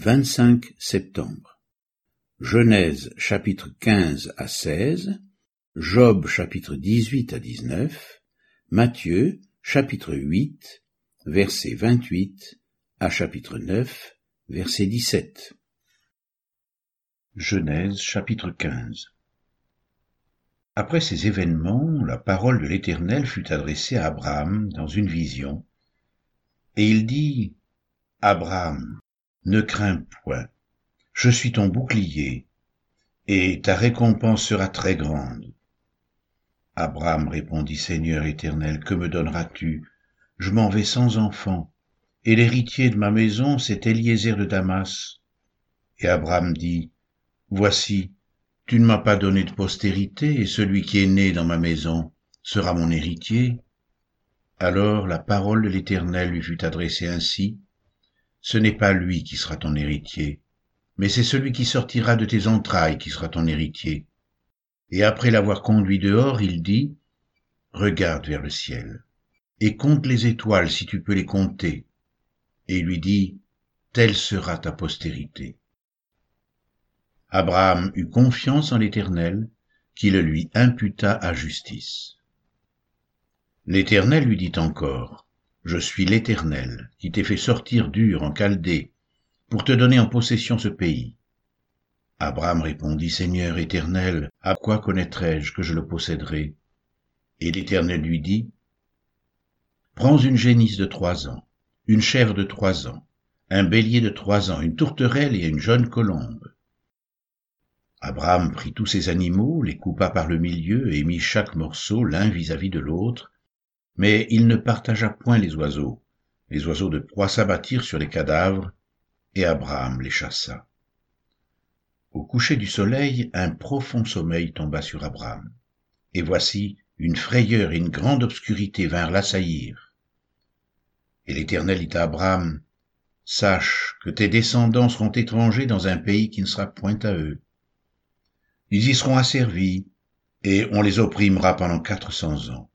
25 septembre. Genèse chapitre 15 à 16, Job chapitre 18 à 19, Matthieu chapitre 8, verset 28 à chapitre 9, verset 17. Genèse chapitre 15 Après ces événements, la parole de l'Éternel fut adressée à Abraham dans une vision, et il dit, Abraham, ne crains point, je suis ton bouclier, et ta récompense sera très grande. Abraham répondit, Seigneur éternel, que me donneras-tu? Je m'en vais sans enfant, et l'héritier de ma maison, c'est Eliezer de Damas. Et Abraham dit, Voici, tu ne m'as pas donné de postérité, et celui qui est né dans ma maison sera mon héritier. Alors la parole de l'Éternel lui fut adressée ainsi, ce n'est pas lui qui sera ton héritier, mais c'est celui qui sortira de tes entrailles qui sera ton héritier. Et après l'avoir conduit dehors, il dit, Regarde vers le ciel, et compte les étoiles si tu peux les compter. Et lui dit, Telle sera ta postérité. Abraham eut confiance en l'Éternel, qui le lui imputa à justice. L'Éternel lui dit encore, je suis l'Éternel, qui t'ai fait sortir dur en Chaldée, pour te donner en possession ce pays. Abraham répondit, Seigneur éternel, à quoi connaîtrai-je que je le posséderai? Et l'Éternel lui dit, Prends une génisse de trois ans, une chèvre de trois ans, un bélier de trois ans, une tourterelle et une jeune colombe. Abraham prit tous ces animaux, les coupa par le milieu et mit chaque morceau l'un vis-à-vis de l'autre, mais il ne partagea point les oiseaux. Les oiseaux de proie s'abattirent sur les cadavres, et Abraham les chassa. Au coucher du soleil, un profond sommeil tomba sur Abraham. Et voici, une frayeur et une grande obscurité vinrent l'assaillir. Et l'Éternel dit à Abraham, Sache que tes descendants seront étrangers dans un pays qui ne sera point à eux. Ils y seront asservis, et on les opprimera pendant quatre cents ans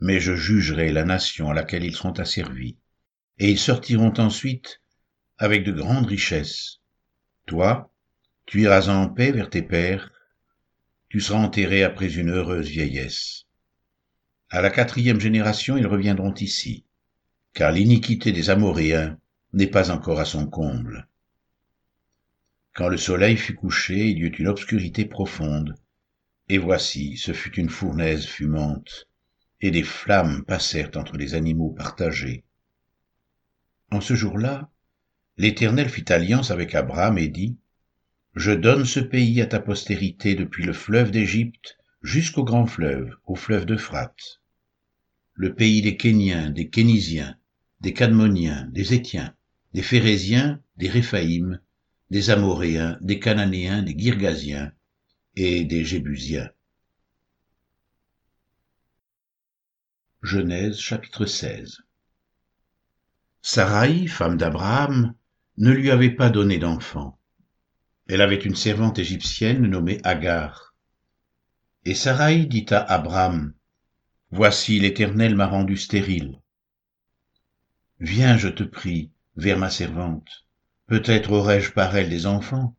mais je jugerai la nation à laquelle ils seront asservis, et ils sortiront ensuite avec de grandes richesses. Toi, tu iras en paix vers tes pères, tu seras enterré après une heureuse vieillesse. À la quatrième génération, ils reviendront ici, car l'iniquité des Amoréens n'est pas encore à son comble. Quand le soleil fut couché, il y eut une obscurité profonde, et voici, ce fut une fournaise fumante et des flammes passèrent entre les animaux partagés. En ce jour-là, l'Éternel fit alliance avec Abraham et dit, Je donne ce pays à ta postérité depuis le fleuve d'Égypte jusqu'au grand fleuve, au fleuve d'Euphrate. Le pays des Kéniens, des Kénisiens, des Cadmoniens, des Étiens, des Phérésiens, des Réphaïm, des Amoréens, des Cananéens, des Girgasiens et des Jébusiens. Genèse chapitre 16 Sarai, femme d'Abraham, ne lui avait pas donné d'enfant. Elle avait une servante égyptienne nommée Agar. Et Sarai dit à Abraham, Voici l'Éternel m'a rendu stérile. Viens, je te prie, vers ma servante. Peut-être aurai-je par elle des enfants.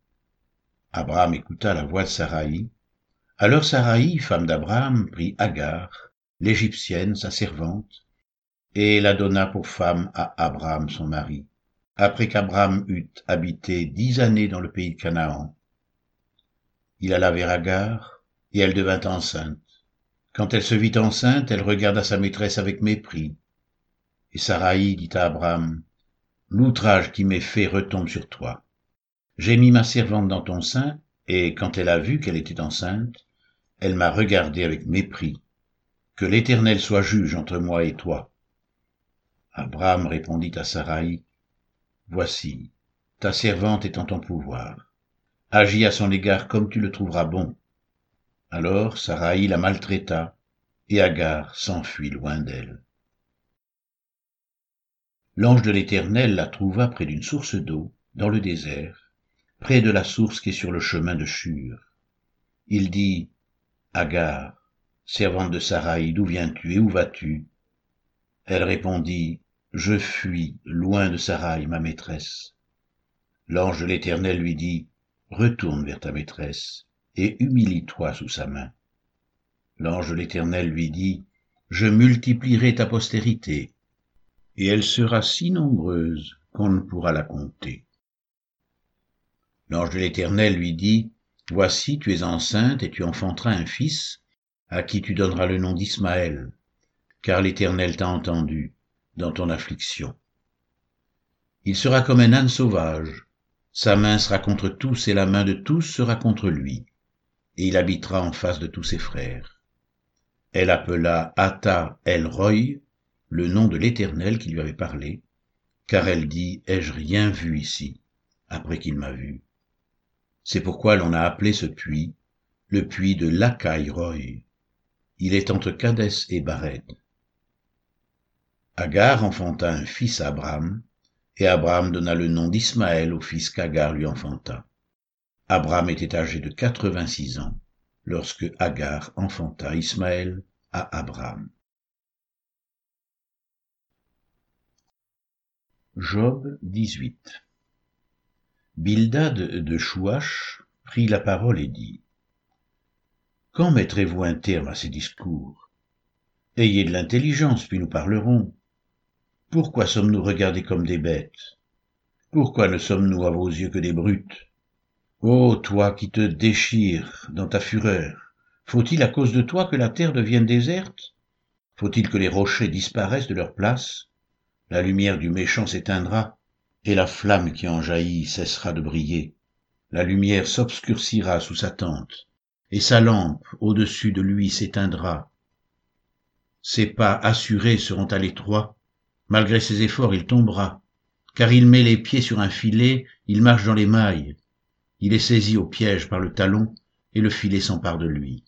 Abraham écouta la voix de Sarai. Alors Sarai, femme d'Abraham, prit Agar, l'Égyptienne, sa servante, et la donna pour femme à Abraham son mari, après qu'Abraham eut habité dix années dans le pays de Canaan. Il alla vers Agar, et elle devint enceinte. Quand elle se vit enceinte, elle regarda sa maîtresse avec mépris. Et Sarai dit à Abraham, L'outrage qui m'est fait retombe sur toi. J'ai mis ma servante dans ton sein, et quand elle a vu qu'elle était enceinte, elle m'a regardé avec mépris. Que l'Éternel soit juge entre moi et toi. Abraham répondit à Sarai, Voici, ta servante est en ton pouvoir. Agis à son égard comme tu le trouveras bon. Alors Sarai la maltraita, et Agar s'enfuit loin d'elle. L'ange de l'Éternel la trouva près d'une source d'eau, dans le désert, près de la source qui est sur le chemin de Shur. Il dit, Agar, servante de Sarai, d'où viens-tu et où vas-tu? Elle répondit, je fuis loin de Sarai, ma maîtresse. L'ange de l'Éternel lui dit, Retourne vers ta maîtresse, et humilie-toi sous sa main. L'ange de l'Éternel lui dit, Je multiplierai ta postérité, et elle sera si nombreuse qu'on ne pourra la compter. L'ange de l'Éternel lui dit, Voici, tu es enceinte et tu enfanteras un fils, à qui tu donneras le nom d'Ismaël, car l'Éternel t'a entendu dans ton affliction. Il sera comme un âne sauvage, sa main sera contre tous et la main de tous sera contre lui, et il habitera en face de tous ses frères. Elle appela Ata El Roy, le nom de l'Éternel qui lui avait parlé, car elle dit, ai-je rien vu ici, après qu'il m'a vu? C'est pourquoi l'on a appelé ce puits le puits de Roy. Il est entre Cadès et Bared. Agar enfanta un fils à Abraham, et Abraham donna le nom d'Ismaël au fils qu'Agar lui enfanta. Abraham était âgé de quatre-vingt-six ans lorsque Agar enfanta Ismaël à Abraham. Job 18 Bildad de Chouach prit la parole et dit Quand mettrez-vous un terme à ces discours? Ayez de l'intelligence, puis nous parlerons. Pourquoi sommes-nous regardés comme des bêtes? Pourquoi ne sommes-nous à vos yeux que des brutes? Ô toi qui te déchires dans ta fureur, faut-il à cause de toi que la terre devienne déserte? Faut-il que les rochers disparaissent de leur place? La lumière du méchant s'éteindra, et la flamme qui en jaillit cessera de briller. La lumière s'obscurcira sous sa tente, et sa lampe au-dessus de lui s'éteindra. Ses pas assurés seront à l'étroit, Malgré ses efforts, il tombera, car il met les pieds sur un filet, il marche dans les mailles. Il est saisi au piège par le talon, et le filet s'empare de lui.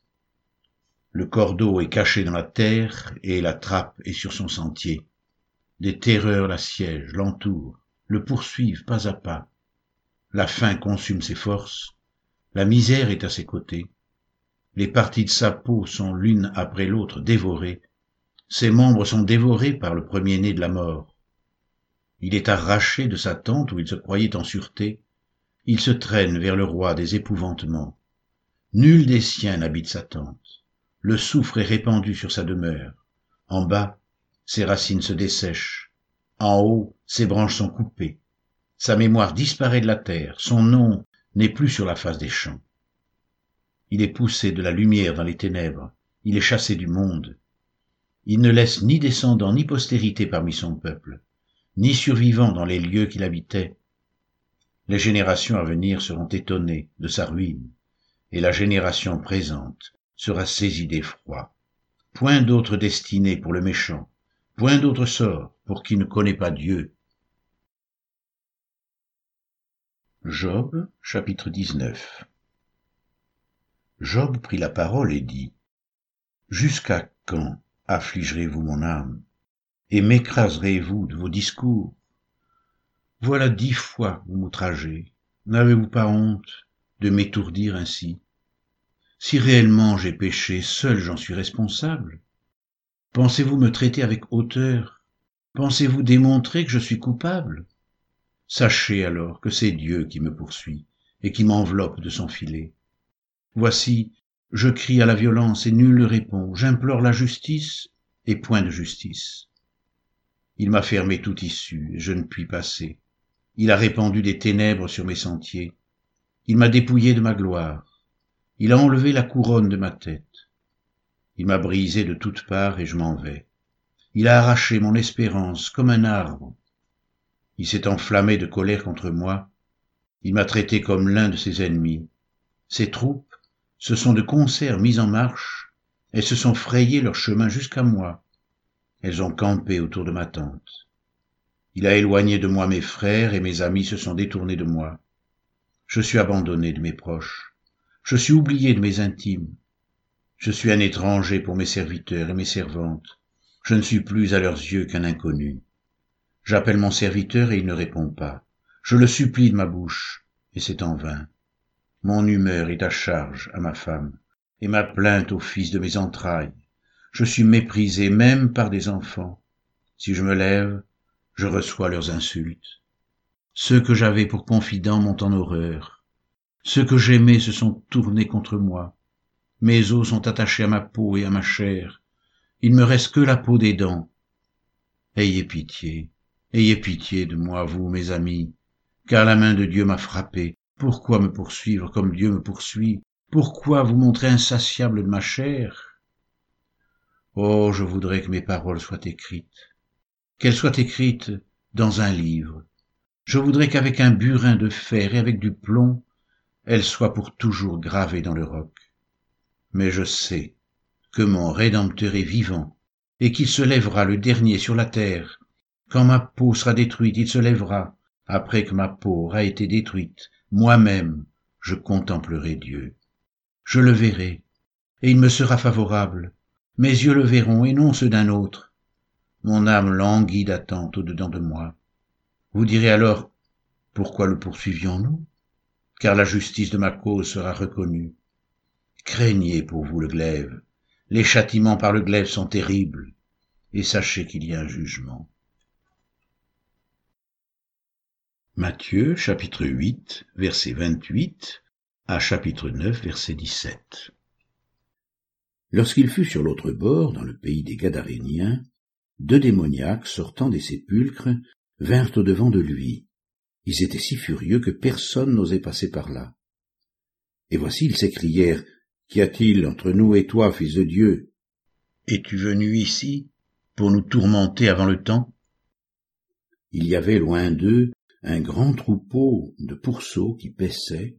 Le cordeau est caché dans la terre, et la trappe est sur son sentier. Des terreurs l'assiègent, l'entourent, le poursuivent pas à pas. La faim consume ses forces, la misère est à ses côtés. Les parties de sa peau sont l'une après l'autre dévorées, ses membres sont dévorés par le premier-né de la mort. Il est arraché de sa tente où il se croyait en sûreté. Il se traîne vers le roi des épouvantements. Nul des siens n'habite sa tente. Le soufre est répandu sur sa demeure. En bas, ses racines se dessèchent. En haut, ses branches sont coupées. Sa mémoire disparaît de la terre. Son nom n'est plus sur la face des champs. Il est poussé de la lumière dans les ténèbres. Il est chassé du monde. Il ne laisse ni descendant ni postérité parmi son peuple, ni survivant dans les lieux qu'il habitait. Les générations à venir seront étonnées de sa ruine, et la génération présente sera saisie d'effroi. Point d'autre destinée pour le méchant, point d'autre sort pour qui ne connaît pas Dieu. Job chapitre 19 Job prit la parole et dit, Jusqu'à quand affligerez-vous mon âme et m'écraserez-vous de vos discours? Voilà dix fois vous m'outragez. N'avez-vous pas honte de m'étourdir ainsi? Si réellement j'ai péché seul j'en suis responsable. Pensez-vous me traiter avec hauteur? Pensez-vous démontrer que je suis coupable? Sachez alors que c'est Dieu qui me poursuit et qui m'enveloppe de son filet voici je crie à la violence et nul ne répond. J'implore la justice et point de justice. Il m'a fermé toute issue et je ne puis passer. Il a répandu des ténèbres sur mes sentiers. Il m'a dépouillé de ma gloire. Il a enlevé la couronne de ma tête. Il m'a brisé de toutes parts et je m'en vais. Il a arraché mon espérance comme un arbre. Il s'est enflammé de colère contre moi. Il m'a traité comme l'un de ses ennemis. Ses troupes se sont de concert mis en marche, elles se sont frayées leur chemin jusqu'à moi. Elles ont campé autour de ma tente. Il a éloigné de moi mes frères et mes amis se sont détournés de moi. Je suis abandonné de mes proches. Je suis oublié de mes intimes. Je suis un étranger pour mes serviteurs et mes servantes. Je ne suis plus à leurs yeux qu'un inconnu. J'appelle mon serviteur et il ne répond pas. Je le supplie de ma bouche, et c'est en vain mon humeur est à charge à ma femme et ma plainte au fils de mes entrailles je suis méprisé même par des enfants si je me lève je reçois leurs insultes. Ceux que j'avais pour confidents m'ont en horreur. Ceux que j'aimais se sont tournés contre moi. Mes os sont attachés à ma peau et à ma chair. Il me reste que la peau des dents. Ayez pitié, ayez pitié de moi, vous, mes amis, car la main de Dieu m'a frappé. Pourquoi me poursuivre comme Dieu me poursuit? Pourquoi vous montrer insatiable de ma chair? Oh, je voudrais que mes paroles soient écrites, qu'elles soient écrites dans un livre. Je voudrais qu'avec un burin de fer et avec du plomb, elles soient pour toujours gravées dans le roc. Mais je sais que mon Rédempteur est vivant et qu'il se lèvera le dernier sur la terre. Quand ma peau sera détruite, il se lèvera après que ma peau aura été détruite, moi-même, je contemplerai Dieu. Je le verrai, et il me sera favorable. Mes yeux le verront, et non ceux d'un autre. Mon âme languit d'attente au-dedans de moi. Vous direz alors, pourquoi le poursuivions-nous? Car la justice de ma cause sera reconnue. Craignez pour vous le glaive. Les châtiments par le glaive sont terribles, et sachez qu'il y a un jugement. Matthieu chapitre 8 verset 28 à chapitre 9 verset 17 Lorsqu'il fut sur l'autre bord, dans le pays des Gadaréniens, deux démoniaques sortant des sépulcres vinrent au-devant de lui. Ils étaient si furieux que personne n'osait passer par là. Et voici ils s'écrièrent, Qu'y a-t-il entre nous et toi, fils de Dieu Es-tu venu ici pour nous tourmenter avant le temps? Il y avait loin d'eux un grand troupeau de pourceaux qui paissaient.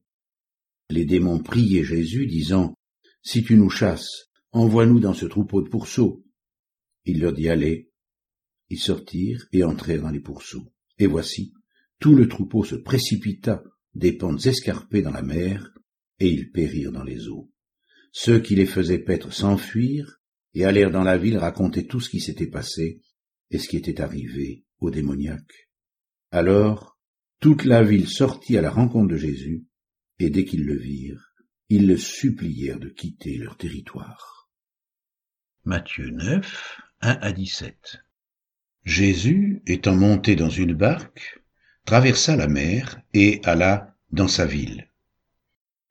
Les démons priaient Jésus, disant, Si tu nous chasses, envoie-nous dans ce troupeau de pourceaux. Il leur dit, Allez. Ils sortirent et entrèrent dans les pourceaux. Et voici, tout le troupeau se précipita des pentes escarpées dans la mer, et ils périrent dans les eaux. Ceux qui les faisaient paître s'enfuirent, et allèrent dans la ville raconter tout ce qui s'était passé, et ce qui était arrivé aux démoniaques. Alors toute la ville sortit à la rencontre de Jésus, et dès qu'ils le virent, ils le supplièrent de quitter leur territoire. Matthieu 9, 1 à 17 Jésus, étant monté dans une barque, traversa la mer et alla dans sa ville.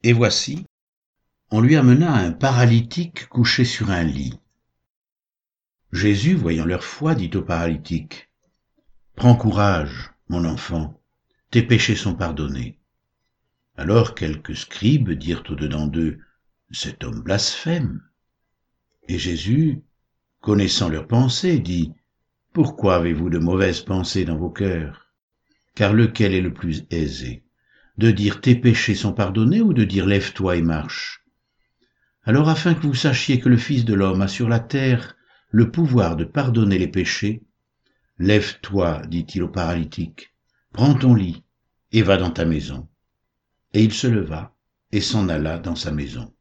Et voici, on lui amena un paralytique couché sur un lit. Jésus, voyant leur foi, dit au paralytique, Prends courage, mon enfant, tes péchés sont pardonnés. Alors quelques scribes dirent au-dedans d'eux, Cet homme blasphème. Et Jésus, connaissant leurs pensées, dit, Pourquoi avez-vous de mauvaises pensées dans vos cœurs? Car lequel est le plus aisé? De dire tes péchés sont pardonnés ou de dire lève-toi et marche? Alors afin que vous sachiez que le Fils de l'homme a sur la terre le pouvoir de pardonner les péchés, Lève-toi, dit-il au paralytique, prends ton lit et va dans ta maison. Et il se leva et s'en alla dans sa maison.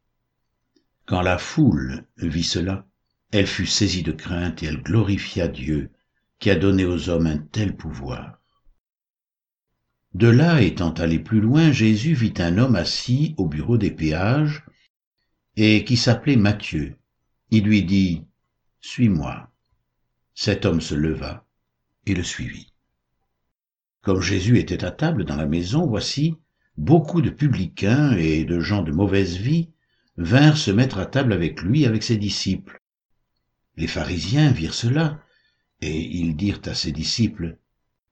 Quand la foule vit cela, elle fut saisie de crainte et elle glorifia Dieu qui a donné aux hommes un tel pouvoir. De là, étant allé plus loin, Jésus vit un homme assis au bureau des péages et qui s'appelait Matthieu. Il lui dit, Suis-moi. Cet homme se leva le suivit. Comme Jésus était à table dans la maison, voici, beaucoup de publicains et de gens de mauvaise vie vinrent se mettre à table avec lui, avec ses disciples. Les pharisiens virent cela, et ils dirent à ses disciples,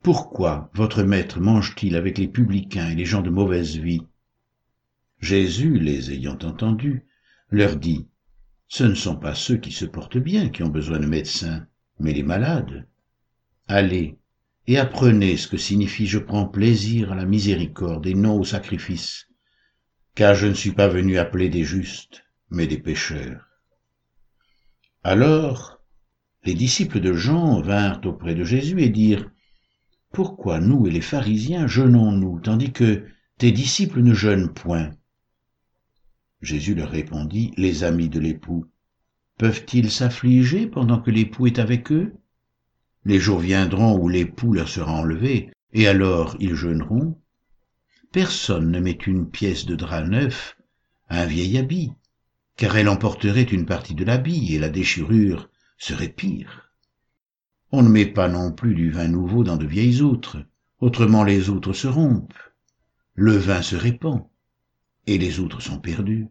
Pourquoi votre maître mange-t-il avec les publicains et les gens de mauvaise vie? Jésus, les ayant entendus, leur dit, Ce ne sont pas ceux qui se portent bien qui ont besoin de médecins, mais les malades. Allez et apprenez ce que signifie je prends plaisir à la miséricorde et non au sacrifice, car je ne suis pas venu appeler des justes, mais des pécheurs. Alors, les disciples de Jean vinrent auprès de Jésus et dirent, Pourquoi nous et les pharisiens jeûnons-nous, tandis que tes disciples ne jeûnent point? Jésus leur répondit, Les amis de l'époux, peuvent-ils s'affliger pendant que l'époux est avec eux? Les jours viendront où l'époux leur sera enlevé, et alors ils jeûneront. Personne ne met une pièce de drap neuf à un vieil habit, car elle emporterait une partie de l'habit, et la déchirure serait pire. on ne met pas non plus du vin nouveau dans de vieilles outres, autrement les outres se rompent, le vin se répand, et les outres sont perdues.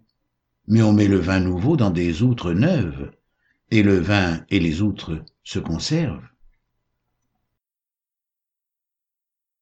Mais on met le vin nouveau dans des outres neuves, et le vin et les outres se conservent.